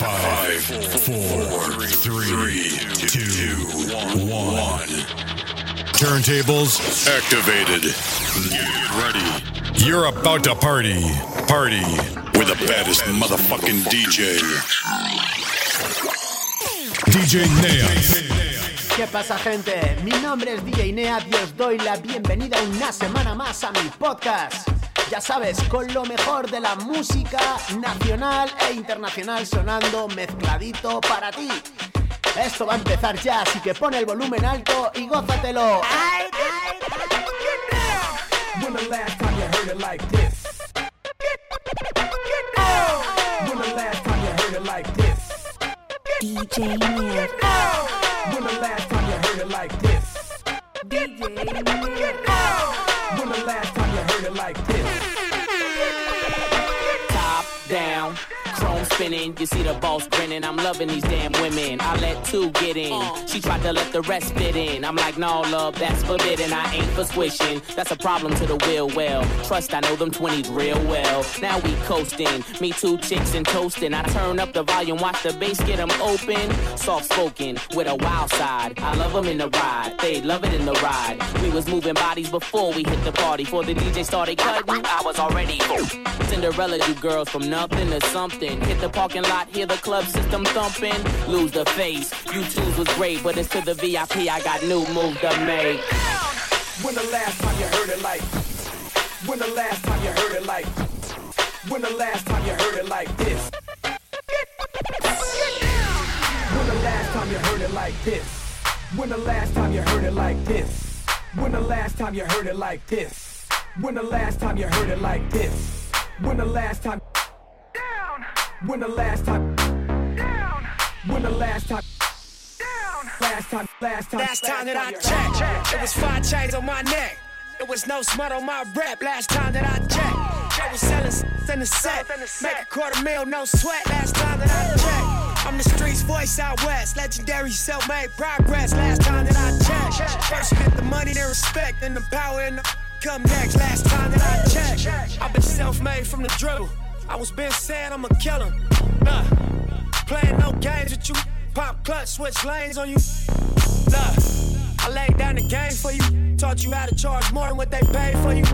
Five, four, three, two, one. Turntables activated. Get ready. You're about to party. Party with the baddest motherfucking DJ. DJ Nea. ¿Qué pasa gente? Mi nombre es DJ Nea y os doy la bienvenida una semana más a mi podcast. Ya sabes, con lo mejor de la música nacional e internacional sonando mezcladito para ti. Esto va a empezar ya, así que pon el volumen alto y gózatelo. When the last time you heard it like this? When the last time you heard it like this? DJ. When the last time you heard it like this? DJ Nier. When the last time you heard like this? Spinning, you see the boss grinning. I'm loving these damn women. I let two get in. She tried to let the rest fit in. I'm like, no, love, that's forbidden. I ain't for squishing. That's a problem to the will. Well, trust I know them 20s real well. Now we coasting. Me two chicks and toasting. I turn up the volume, watch the bass get them open. Soft spoken with a wild side. I love them in the ride. They love it in the ride. We was moving bodies before we hit the party. Before the DJ started cutting, I was already. Cinderella, you girls from nothing to something. Hit the parking lot, hear the club system thumping. Lose the face. You twos was great, but it's to the VIP. I got new move to make. When the last time you heard it like? When the last time you heard it like? When the last time you heard it like this? When the last time you heard it like this? When the last time you heard it like this? When the last time you heard it like this? When the last time you heard it like this? When the last time? When the last time down? When the last time down? Last time, last time, Last time that I you heard checked, it was five chains on my neck. It was no smut on my rep. Last time that I checked, Joe was selling s- in the set. Make a quarter mil, no sweat. Last time that I checked, I'm the streets voice out west. Legendary self-made progress. Last time that I checked, first you get the money, then respect, then the power and the come next. Last time that I checked, I've been self-made from the dribble. I was been said I'm a killer. Nah, playing no games with you. Pop clutch, switch lanes on you. Look, I laid down the game for you. Taught you how to charge more than what they paid for you.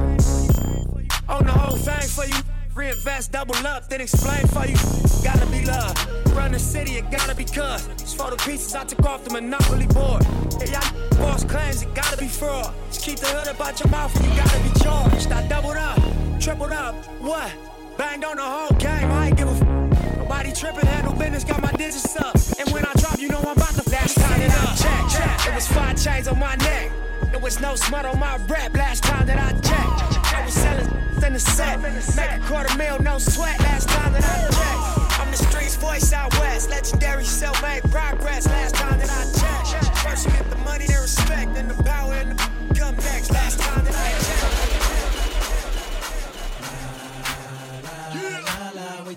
Own the whole thing for you. Reinvest, double up, then explain for you. Gotta be love. Run the city, it gotta be cuz. Just for the pieces I took off the monopoly board. Yeah, y'all false claims, it gotta be fraud. Just keep the hood about your mouth and you gotta be charged. I doubled up, tripled up, what? Banged on the whole game, I ain't give a f- Nobody tripping, had no business, got my digits up. And when I drop, you know I'm about to last time that I checked. check. It was five chains on my neck. It was no smut on my rep last time that I checked. I was selling in the set. Make a quarter mil, no sweat last time that I checked. I'm the streets voice out west. Legendary self-made progress last time that I checked. First you get the money, then respect, then the power and the come next. Last time that I checked.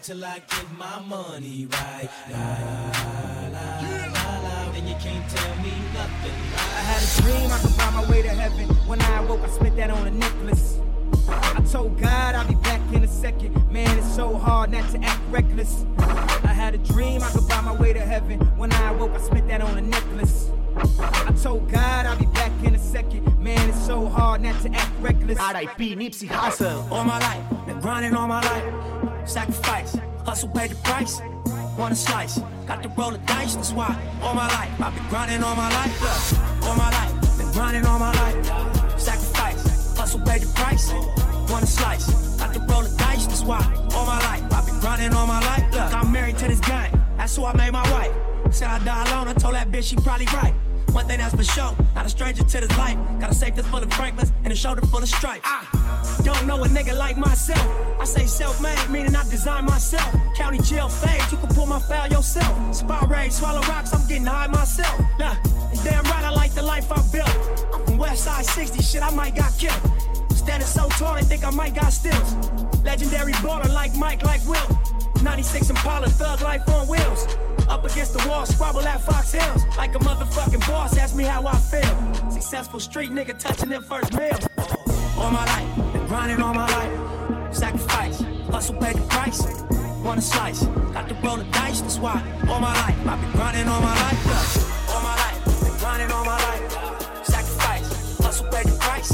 Till I get my money right. La, la, la, la, then you can't tell me nothing. I had a dream I could find my way to heaven. When I awoke, I spent that on a necklace. I told God I'll be back in a second. Man, it's so hard not to act reckless. I had a dream I could find my way to heaven. When I awoke, I spent that on a necklace. I told God I'll be back in a second. Man, it's so hard not to act reckless. R.I.P. Nipsey Hussle. all my life, been grinding all my life. Sacrifice, hustle, pay the price. Want a slice, got to roll the dice. That's why all my life, I've been grinding all my life. Look, all my life, been grinding all my life. Sacrifice, hustle, pay the price. Want a slice, got to roll the dice. That's why all my life, I've been grinding all my life. Look, I'm married to this game. That's who I made my wife. Said I die alone, I told that bitch she probably right. One thing that's for sure, not a stranger to this life. Got a safe that's full of Franklins and a shoulder full of stripes. I don't know a nigga like myself. I say self-made, meaning I design myself. County jail fade, you can pull my foul yourself. Spot raid, swallow rocks, I'm getting high myself. Nah, damn right I like the life I built. I'm from West Side 60, shit, I might got killed. Standing so tall, they think I might got stills. Legendary baller like Mike, like Will. 96 Impala, thug life on wheels. Up against the wall, squabble at Fox Hills. Like a motherfucking boss, ask me how I feel. Successful street nigga touching their first meal. All my life, been grinding all my life. Sacrifice, hustle, pay the price. wanna slice. Got to roll the dice, that's why all my life I've been grinding all my life. Yeah. All my life, been grinding all my life. Sacrifice, hustle, pay the price.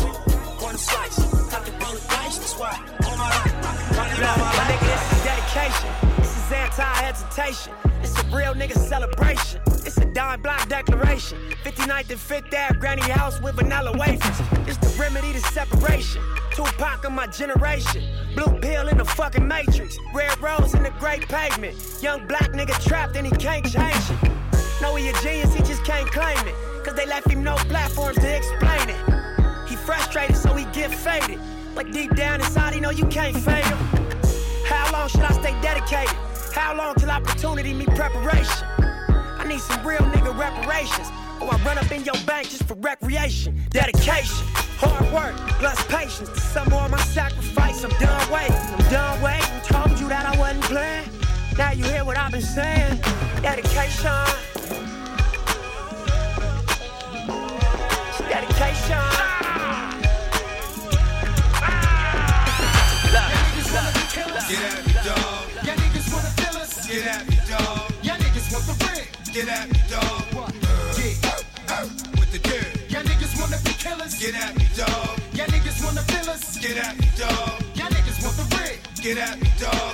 Wanna slice, got to roll the dice, that's why all my life grinding my. Nigga, this is dedication. This is anti-hesitation. It's a real nigga celebration. It's a dime block declaration. 59th and 5th Ave, granny house with vanilla wafers. It's the remedy to separation. Tupac of my generation. Blue pill in the fucking matrix. Red rose in the great pavement. Young black nigga trapped and he can't change it. Know he a genius, he just can't claim it. Cause they left him no platforms to explain it. He frustrated, so he get faded. Like deep down inside, he know you can't him. How long should I stay dedicated? How long till opportunity meet preparation? I need some real nigga reparations. Or I run up in your bank just for recreation. Dedication, hard work, plus patience. To some more of my sacrifice, I'm done waiting. I'm done waiting. Told you that I wasn't playing. Now you hear what I've been saying. Dedication. Dedication. Get at me, dog. Get at me, dog. Y'all niggas want the ring? Get at me, dog. Yeah. With the dirt. Y'all niggas wanna be killers? Get at me, dog. Y'all niggas wanna feel us? Get at me, dog. Y'all niggas want the ring? Get at me, dog.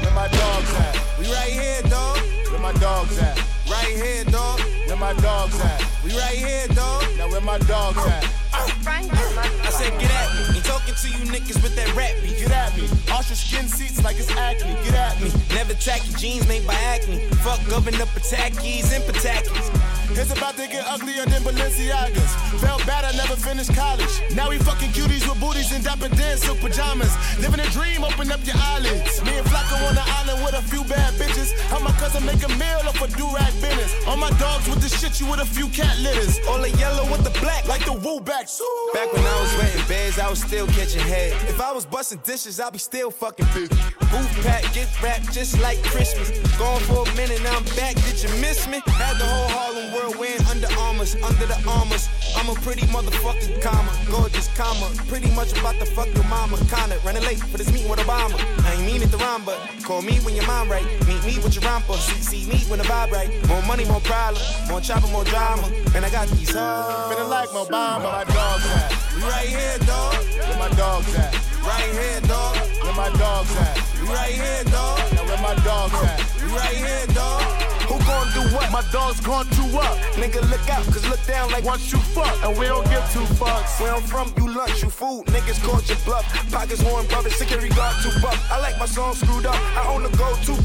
Where my dogs at? We right here, dog. Where my dogs at? Right here, dog. Where my dogs at? We right here, dog. Now where my dogs at? I said, get at me. Ain't talking to you niggas with that rap beat. Get at me. Ostrich skin seats like it's acne. Get at me. Never tacky jeans made by acne. Fuck governor up Patakis and Patakis. It's about to get uglier than Balenciagas. Felt bad I never finished college. Now we fucking cuties with booties and Dapper Dan's silk pajamas. Living a dream, open up your eyelids. Me and Flacko on the island with a few bad bitches. How my cousin make a meal off a do-rag business. All my dogs with the shit you with a few cat litters. All the yellow with the black. Like the woo back. Back when I was renting beds, I was still catching head. If I was busting dishes, I'd be still fucking big. Booth pack, get wrap, just like Christmas. Gone for a minute, now I'm back. Did you miss me? Had the whole Harlem world wearing under armors, under the armors. I'm a pretty motherfucking comma, gorgeous comma. Pretty much about to fuck your mama. Kinda running late for this meeting with Obama. I ain't mean it to rhyme, but call me when your mind right. Meet me with your romper. See, see me when the vibe right. More money, more problem. More chopper, more drama. And I got these hoes. Feeling like Obama. My dogs at? We right here, dog. Where my dogs at? Right here, dog. Where my dogs at? We right here, dog. Now where my dogs at? We right here, dog. Who gon' do what? My dogs gon' do up. Nigga, look out, cause look down like Once you fuck, and we don't give two fucks. where I'm from, you lunch, you food. Niggas caught your bluff. Pockets horn, brother, security guard, two buck. I like my song screwed up. I own a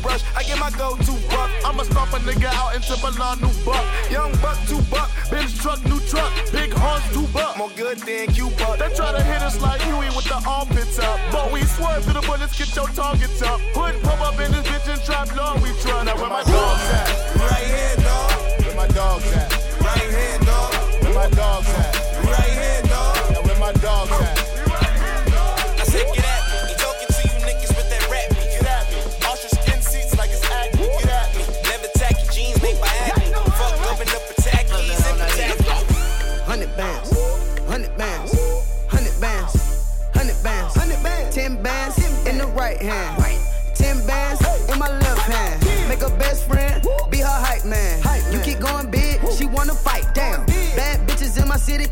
I get my go-to buck. I'ma stomp a nigga out into Milan, new buck. Young buck, two buck. Benz truck, new truck. Big horns, two buck. More good than Cuba. They try to hit us like Huey with the armpits up. But we swerve through the bullets, get your targets up. Hood pop up in this bitch and trap long we try. Now where my dogs at? Right here, dog. Where my dogs at? Right here, dog. Where my dogs at? Right here, dog. Now where my dogs at? I said, get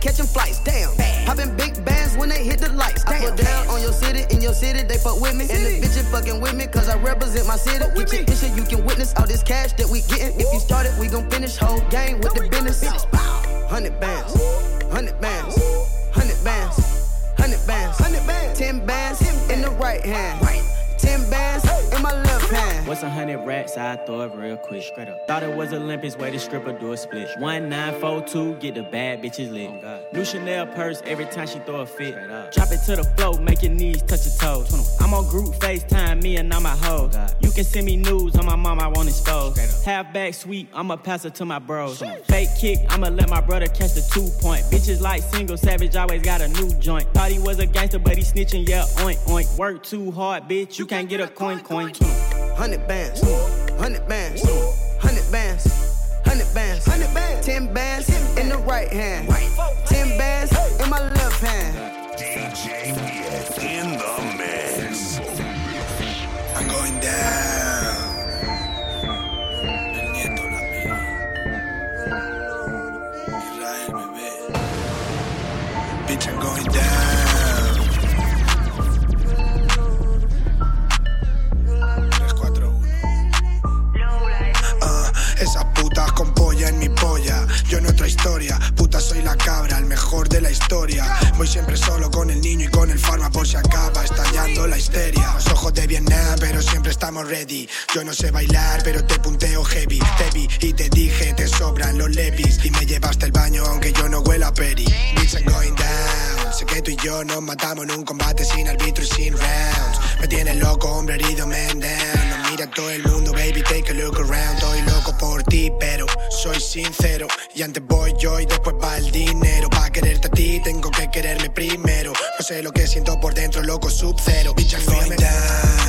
catching flights. Damn, popping big bands when they hit the lights. I put down on your city, in your city they fuck with me, and the bitches fucking with me 'cause I represent my city. Get your picture, you can witness all this cash that we getting. If you started, we gon' finish whole game with the business. Hundred bands, hundred bands, hundred bands, hundred bands, hundred bands, ten bands in the right hand, What's a hundred racks? I throw it real quick. Straight up. Thought it was Olympics, way to stripper do a split. One nine four two, get the bad bitches lit. New Chanel purse every time she throw a fit. Drop it to the floor, make your knees touch your toes. I'm on group FaceTime, me and all my hoes. You can send me news on my mom, I won't expose. Half back sweep, I'ma pass it to my bros. Fake kick, I'ma let my brother catch the two point. Bitches like single savage, always got a new joint. Thought he was a gangster, but he snitching, yeah, oink oink. Work too hard, bitch, you can't get a coin coin. Hundred bands, hundred bands, hundred bands, hundred bands, hundred bands, ten bands in the right hand, ten Esas putas con polla en mi polla. Yo en otra historia, puta soy la cabra, el mejor de la historia. Voy siempre solo con el niño y con el farma por si acaba estallando la histeria. Los ojos de Vietnam, pero siempre estamos ready. Yo no sé bailar, pero te punteo heavy. Te y te dije, te sobran los levis. Y me llevaste al baño, aunque yo no huela peri. Bitch, I'm going down. Sé que tú y yo nos matamos en un combate sin arbitrio y sin rounds. Me tienes loco, hombre herido, man down. Todo el mundo, baby, take a look around. Estoy loco por ti, pero soy sincero. Y antes voy yo y después va el dinero. Pa' quererte a ti, tengo que quererme primero. No sé lo que siento por dentro, loco, sub cero. Bitch, I'm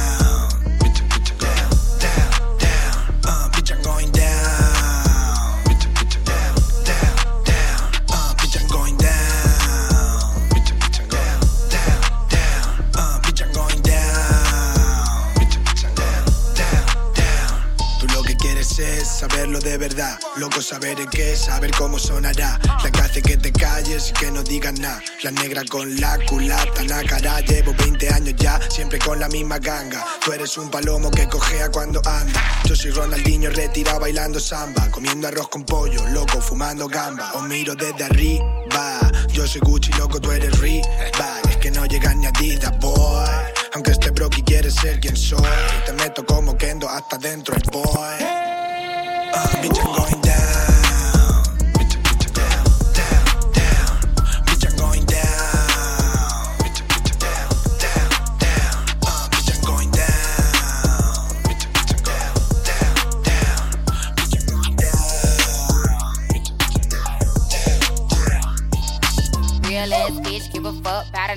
de verdad. Loco, saber en qué, saber cómo sonará. La que hace que te calles y que no digas nada. La negra con la culata, la cara. Llevo 20 años ya, siempre con la misma ganga. Tú eres un palomo que cojea cuando anda. Yo soy Ronaldinho retirado bailando samba. Comiendo arroz con pollo, loco, fumando gamba. Os miro desde arriba. Yo soy Gucci, loco, tú eres Reebok. Es que no llegas ni a Adidas, boy. Aunque este broki quiere ser quien soy. Te meto como Kendo hasta dentro el boy.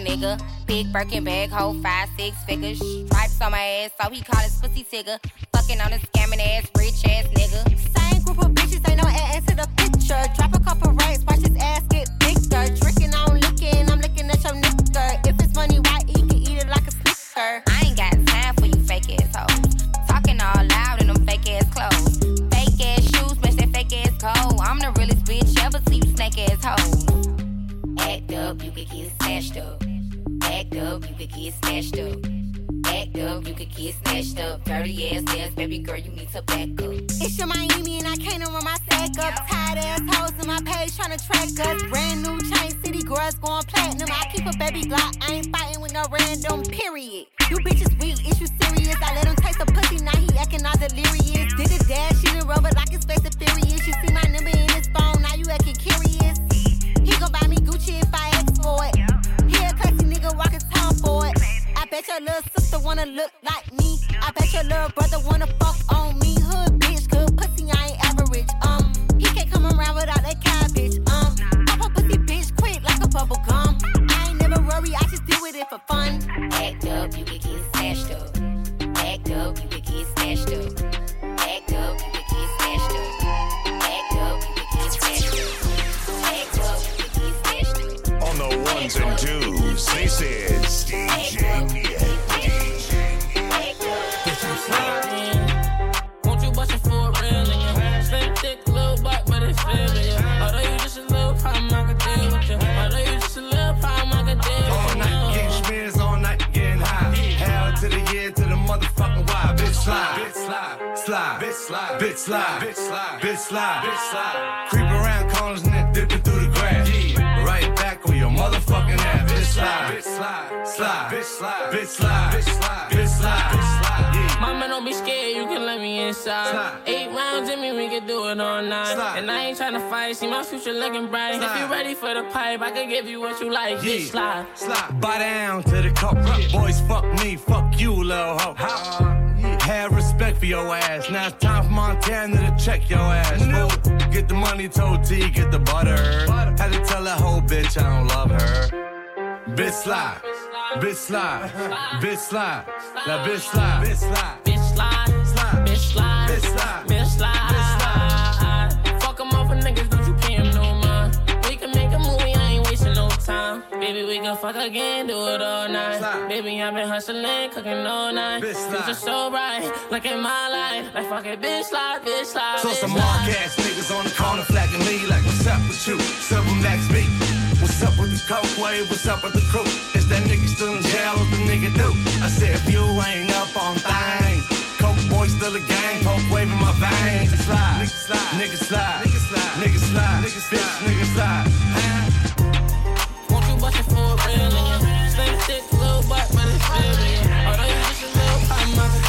Nigga. Big Birkin bag, hold five, six figures. Stripes on my ass, so he call his pussy tigger. Fucking on a scamming ass, rich ass nigga. No the picture. Drop a couple watch his ass get. Drinking, I'm at your. If it's money, he can eat it like a. I ain't got time for you fake ass hoes. Talking all loud in them fake ass clothes. Fake ass shoes, match that fake ass coat. I'm the realest bitch ever see you snake ass. Act up, you could get snatched up. Act up, you could get snatched up. Act up, you could get snatched up. Dirty ass ass, baby girl, you need to back up. It's your Miami and I can't run my sack up. Tired ass hoes in my page trying to track us. Brand new chain city girls going platinum. I keep a baby Glock, I ain't fighting with no random period. You bitches weak, is you serious? I let him taste the pussy, now he acting all delirious. Did a dash, she done rubber like his face is furious. You see my number in his phone, now you acting curious. He gon' buy me Gucci if I ask for it. Bet your little sister wanna look like me. I bet your little brother wanna fuck on me. Hood bitch, good pussy, I ain't average. Um, he can't come around without that cabbage. Um, pop a pussy bitch quick like a bubble gum. I ain't never worry, I just deal with it for fun. Act up, you can get snatched up. Act up, you can get snatched up. Act up, you can get snatched up. Act up, you can get snatched up. Act up, you can get snatched up. On the ones and twos, this is DJ slide, bitch slide, slide, bitch slide, bitch slide, bitch slide, bitch slide, bitch slide. Creep around corners and then dipping through the grass. Yeah. Right back on your motherfucking ass. Bitch slide, bitch slide, slide, bitch slide, bitch slide, bitch slide, bitch slide, bitch slide. Yeah. Mama, don't be scared, you can let me inside. Slide. Eight rounds in me, we can do it all night. Slide. And I ain't tryna fight, see my future looking bright. If you ready for the pipe, I can give you what you like. Yeah. Bitch, slide. Slide. Buy down to the cup. Boys, fuck me, fuck you, little hoe. Have respect for your ass. Now it's time for Montana to check your ass. Fool. Get the money, told T, get the butter. Had to tell that whole bitch I don't love her. Bitch slide, bitch slide, bitch slide, that bitch slide, bitch slide, Baby, we fuck again, do it all night. Slide. Baby, I've been hustling, cooking all night. Bitch, slide. Things are so bright, like in my life. Like fuck it, bitch, slide, bitch, slide. So bitch, some slide. mark ass niggas on the corner flagging me like, what's up with you? Silver Max B. What's up with the coke wave? What's up with the crew? Is that nigga still in jail? What the nigga do? I said, if you ain't up on things, coke boy still a gang, coke wave in my veins. Slide, nigga slide, nigga slide, nigga slide, nigga slide, nigga slide, nigga slide. Huh? fucking for a real one. Slim thick, little butt, but it's real. Although you just a little pop,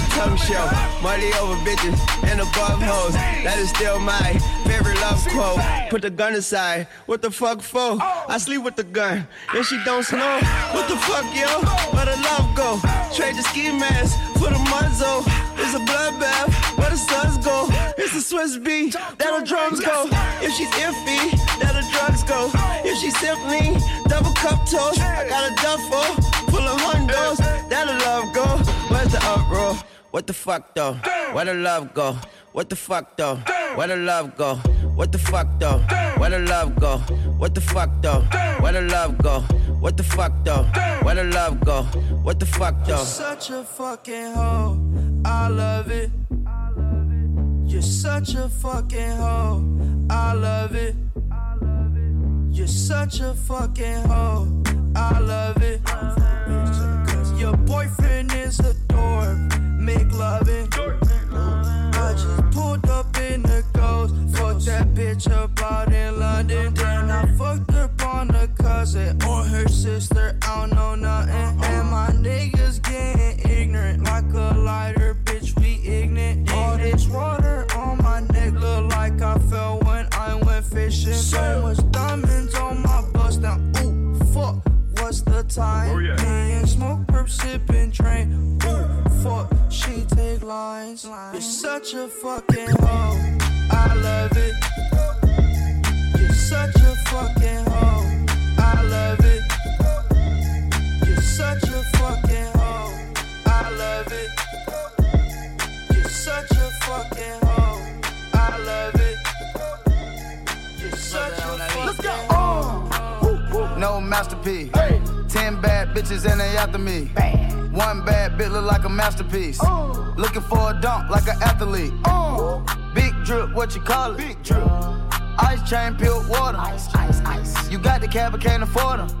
tongue show. Money over bitches and above hoes. That is still my favorite love quote. Put the gun aside. What the fuck for? I sleep with the gun. And she don't snow. What the fuck, yo? Where the love go? Trade the ski mask for the muzzle. It's a bloodbath. Where the suns go? It's a Swiss beat. That the drums go. If she's iffy, that the drugs go. If she's simply double cup toast, I got a duffel full of hundos. That the love go. Where's the uproar? What the fuck though? Where the love go? What the fuck though? Where the love go? What the fuck though? Where the love go? What the fuck though? Where the love go? What the fuck though? Where the love go? What the fuck though? You're such a fucking hoe. I love it. You're such a fucking hoe. I love it. You're such a fucking hoe. I love it. Your boyfriend is a dork. Make loving. Sipping, drain. Ooh, fuck. She take lines. You're such a fucking hoe. I love it. You're such a fucking hoe. I love it. You're such a fucking hoe. I love it. You're such a fucking hoe. I love it. You're such a fucking hoe. No masterpiece. Ten bad bitches and they after me. One bad bitch look like a masterpiece. Looking for a dunk like an athlete. Big drip, what you call it? Big drip. Ice chain, pure water. Ice, ice, ice. You got the cab, but can't afford them.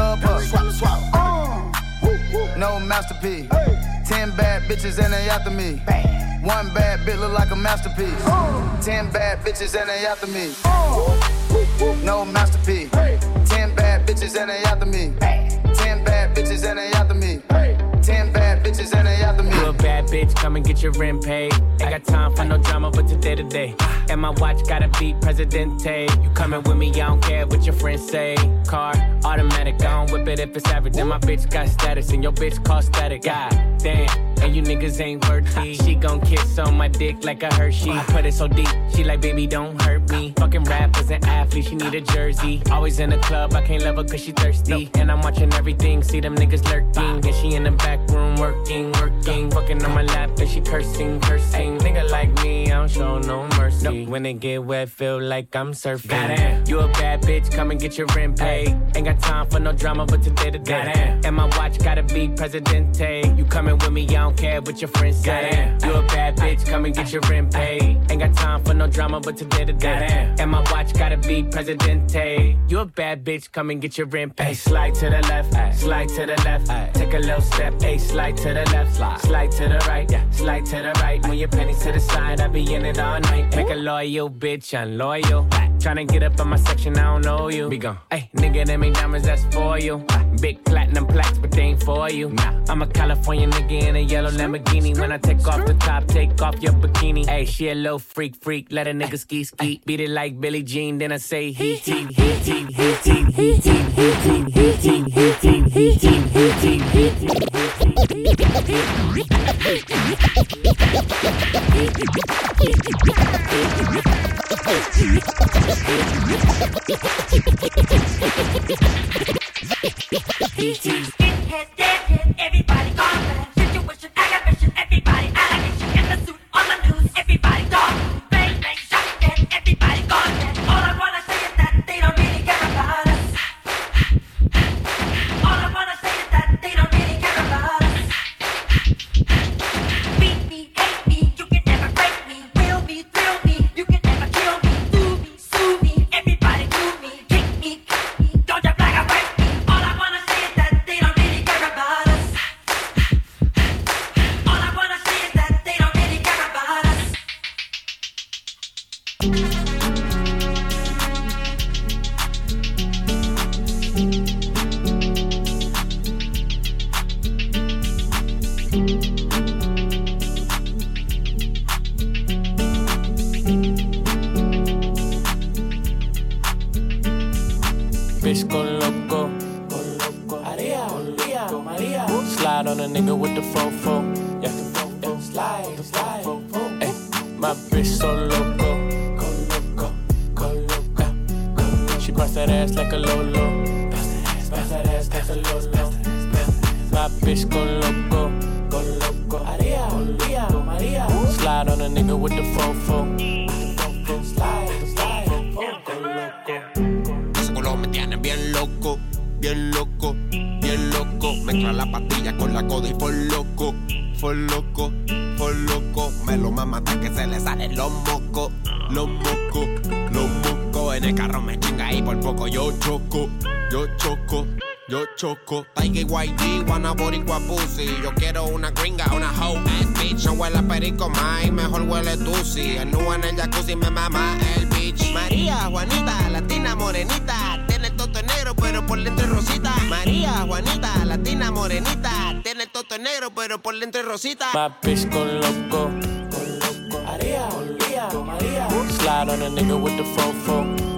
her. Swap, swap. No masterpiece. Ten bad bitches and they after me. One bad bitch look like a masterpiece. Ten bad bitches and they after me. No masterpiece. Ten bad bitches and they after me. Ten bad bitches and they after me. Ten bad bitches and they after me. A bad bitch, come and get your rent paid. Ain't got time for no drama, but today to day. And my watch gotta be Presidente. You coming with me, I don't care what your friends say. Car, automatic, I don't whip it if it's average. And my bitch got status, and your bitch call static. God damn, and you niggas ain't worthy. She gon' kiss on my dick like a Hershey. I put it so deep, she like, baby, don't hurt me. Fucking rappers and athletes, she need a jersey. Always in the club, I can't love her cause she thirsty. And I'm watching everything, see them niggas lurking. And she in the back room working, working. Fucking on my lap, and she cursing, cursing. Nigga like me, I don't show no mercy. When it get wet, feel like I'm surfing. Goddamn. You a bad bitch, come and get your rent paid. Ain't got time for no drama, but today to day. And my watch gotta be Presidente. You coming with me, I don't care what your friends say. You a bad bitch, come and get your rent paid. Ain't got time for no drama, but today to day. And my watch gotta be Presidente. You a bad bitch, come and get your rent paid. Slide to the left, slide to the left. Take a little step, hey, slide to the left, slide, to the right, slide to the right. When your pennies to the side, I be in it all night. Make a loyal bitch unloyal. Tryna get up on my section, I don't know you. Be gone. Hey, nigga, them ain't diamonds, that's for you. Big platinum plaques, but they ain't for you. Nah. I'm a California nigga in a yellow Lamborghini. When I take off the top, take off your bikini. Hey, she a little freak, freak. Let a nigga ski, ski. Beat it like Billie Jean, then I say he he he he he he he he he he he he he he he he Eating. Bitch go loco. Maria, Maria, Maria. Slide on a nigga with the fofo. Yeah, yeah. slide, slide. Ay, my bitch so loco. Go loco, go loco. She bust that ass like a lolo. Choco, Tiger YG, wanna boricua pussy Yo quiero una gringa, una hoe ass bitch. No huele a perico más, mejor huele tusi El nu en el jacuzzi me mama el bitch. María, Juanita, latina morenita. Tiene el toto negro pero por dentro es rosita. María, Juanita, latina morenita. Tiene el toto negro pero por dentro es rosita. Bitch go loco. Maria, Maria, Maria. Slide on a nigga with the fofo.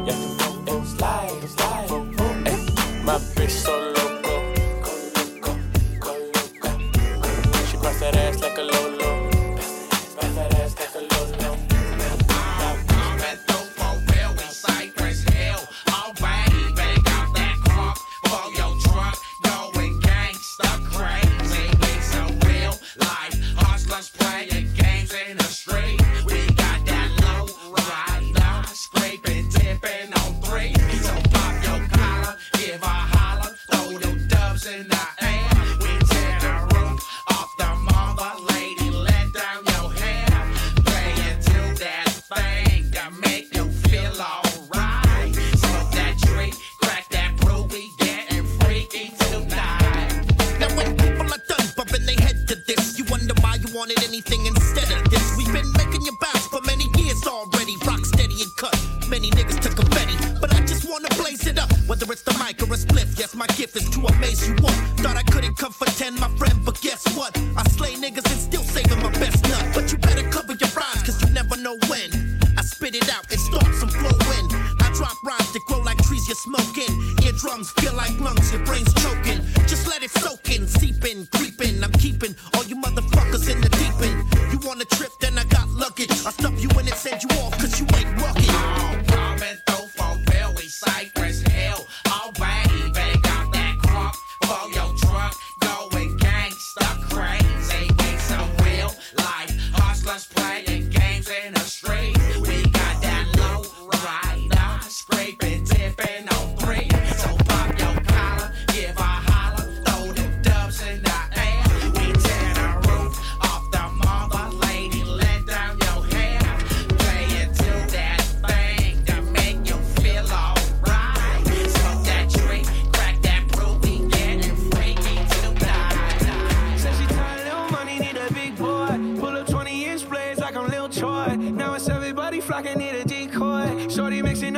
Yes, my gift is to amaze you all. Thought I couldn't come for ten, my friend, but guess what? I slay niggas and still saving my best nut. But you better cover your rhymes, cause you never know when. I spit it out and start some flow in. I drop rhymes that grow like trees you're smoking. Eardrums feel like lungs,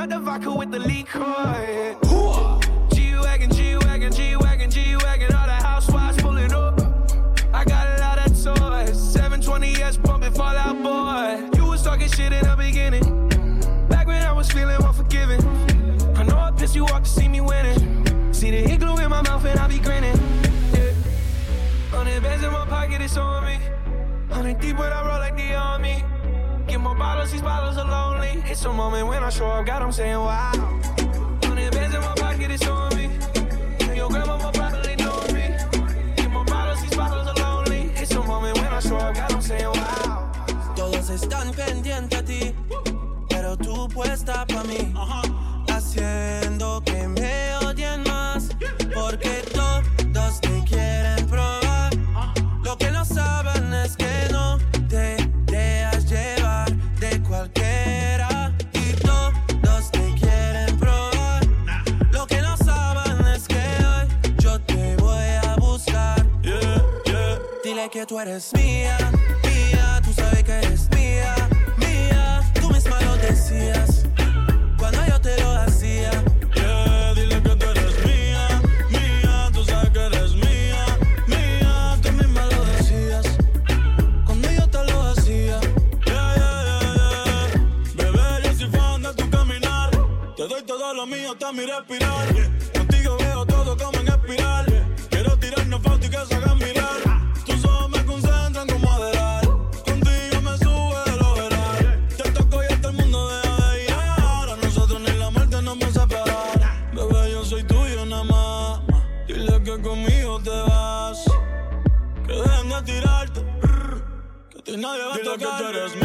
Up the vodka with the liquor. G Wagon, G Wagon, G Wagon, G Wagon. All the housewives pulling up. I got a lot of toys. 720S pumping Fall Out Boy. You was talking shit in the beginning. Back when I was feeling unforgiving. I know I pissed you off to see me winning. See the igloo in my mouth and I be grinning. Yeah. Hundred bands Hundred deep when I bottles, these bottles are lonely. It's a moment when I show up, God, I'm saying wow. Hundred bands in my pocket, it's on me. And your grandma will probably know me. Get more bottles, these bottles are lonely. It's a moment when I show up, God, I'm saying wow. Todos están pendientes a ti, pero tú puesta pa' mí. Haciendo Que tú eres mía, mía, tú sabes que eres mía, mía. Tú misma lo decías cuando yo te lo hacía. Yeah, dile que tú eres mía, mía, tú sabes que eres mía, mía, tú misma lo decías cuando yo te lo hacía. Yeah, yeah, yeah, yeah. Bebé, yo soy fan de tu caminar, te doy todo lo mío hasta mi respirar. Contigo veo todo como en espiral. Quiero tirarnos fotos y que se que tú eres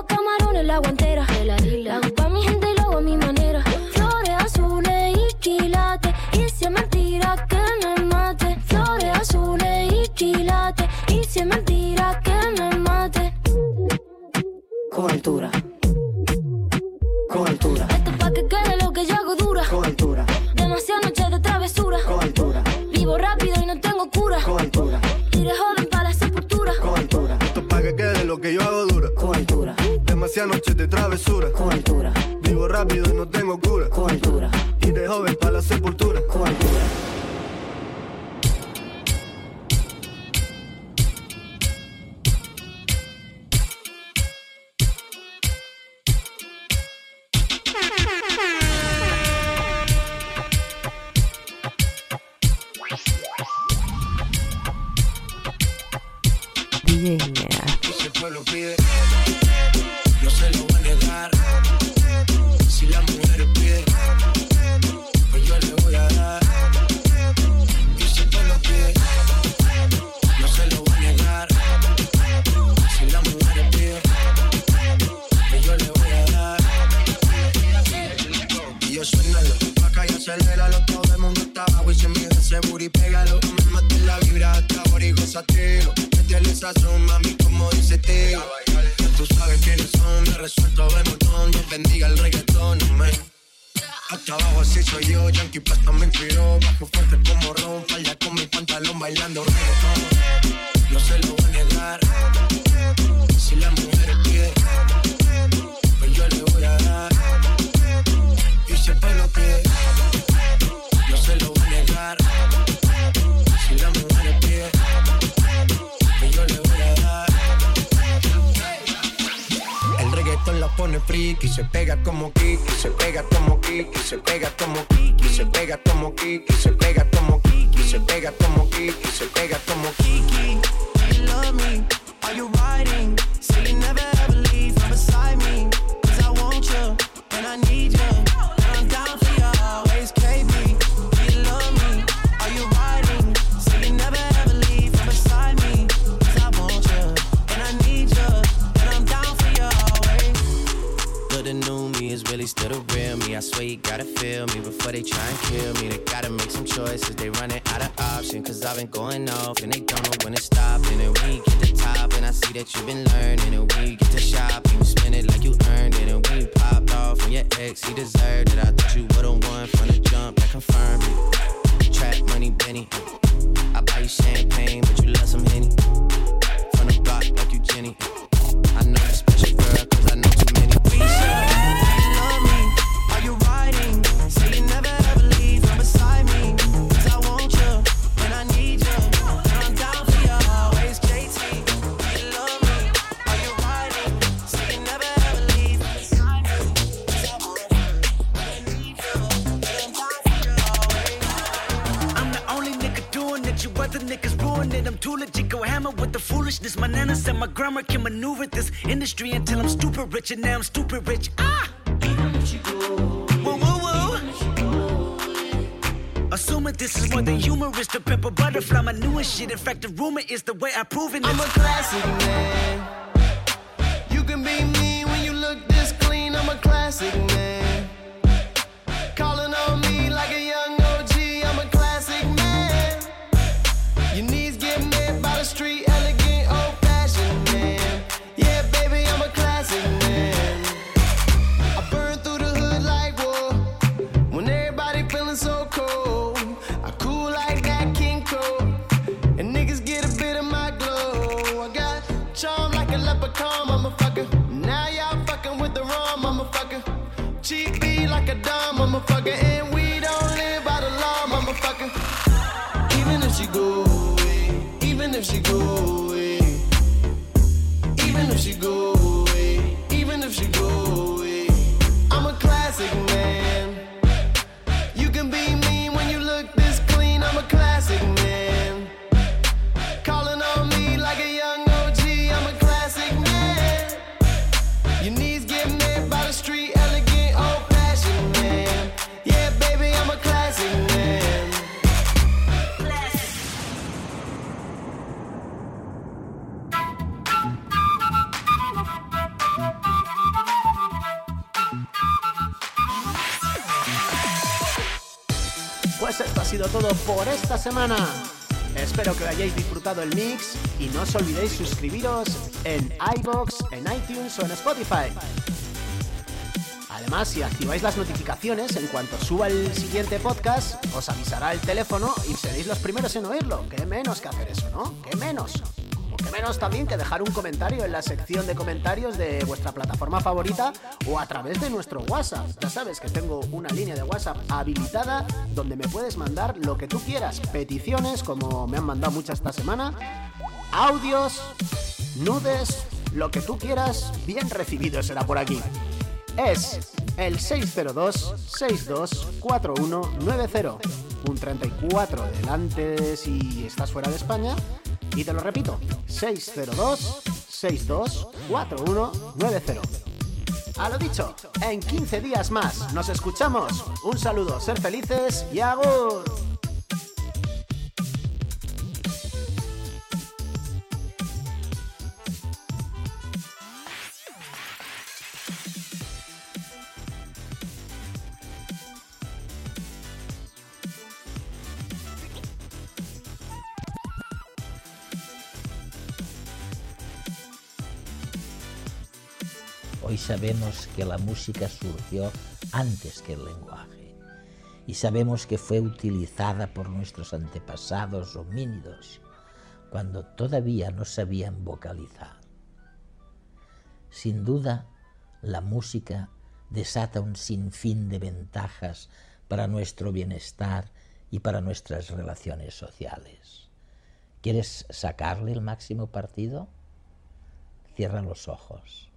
Llevo camarones la guantera. La hago pa' mi gente ese booty, pégalo. Me mates la vibra hasta ahora y gózatelo. Métele sazón, mami, como dice Teo. Tú sabes quiénes son, me resuelto de montón. Dios bendiga el reggaetón, man. Hasta abajo así soy yo, Yankee Pasta me inspiró Bajo fuerte como Ron, falla con mi pantalón bailando reggaetón No se lo voy a negar Si la mujer pide Pues yo le voy a dar Y sepa lo que No se lo voy a negar pone friki, se pega como Kiki, se pega como Kiki, se pega como Kiki, se pega como Kiki, se pega como Kiki, se pega como Kiki, se pega como Kiki. You love me, are you riding? Say you never ever leave from beside me. Cause I want you, and I need you. And I'm down for you always, I swear you gotta feel me before they try and kill me. They gotta make some choices. They running out of options. Cause I've been going off and they don't know when to stop. And then you get to top, and I see that you've been learning. And when you get to shop, you spend it like you earned it. And when you popped off on your ex, he deserved it. I thought you would've won from the jump, that confirmed it. Trap money, Benny. I buy you champagne, but you love some Henny. From the block like you Jenny. I know you too legit. Go hammer with the foolishness. My nana said my grammar can maneuver this industry until I'm stupid rich, and now I'm stupid rich. Ah! Woo, woo, woo. Assuming this is more than humorous, the pepper butterfly, my newest shit. In fact, the rumor is the way I prove it. I'm a classic man. You can be mean when you look this clean. I'm a classic man. Motherfucker. And por esta semana. Espero que hayáis disfrutado el mix y no os olvidéis suscribiros en iBox, en iTunes o en Spotify. Además, si activáis las notificaciones en cuanto suba el siguiente podcast, os avisará el teléfono y seréis los primeros en oírlo. ¿Qué menos que hacer eso, no? ¿Qué menos? Menos también que dejar un comentario en la sección de comentarios de vuestra plataforma favorita o a través de nuestro WhatsApp. Ya sabes que tengo una línea de WhatsApp habilitada donde me puedes mandar lo que tú quieras. Peticiones, como me han mandado muchas esta semana, audios, nudes, lo que tú quieras, bien recibido será por aquí. Es el 602-624190. Un 34 delante si estás fuera de España. Y te lo repito, 602-624190. A lo dicho, en 15 días más nos escuchamos. Un saludo, ser felices y agur. Sabemos que la música surgió antes que el lenguaje y sabemos que fue utilizada por nuestros antepasados homínidos cuando todavía no sabían vocalizar. Sin duda, la música desata un sinfín de ventajas para nuestro bienestar y para nuestras relaciones sociales. ¿Quieres sacarle el máximo partido? Cierra los ojos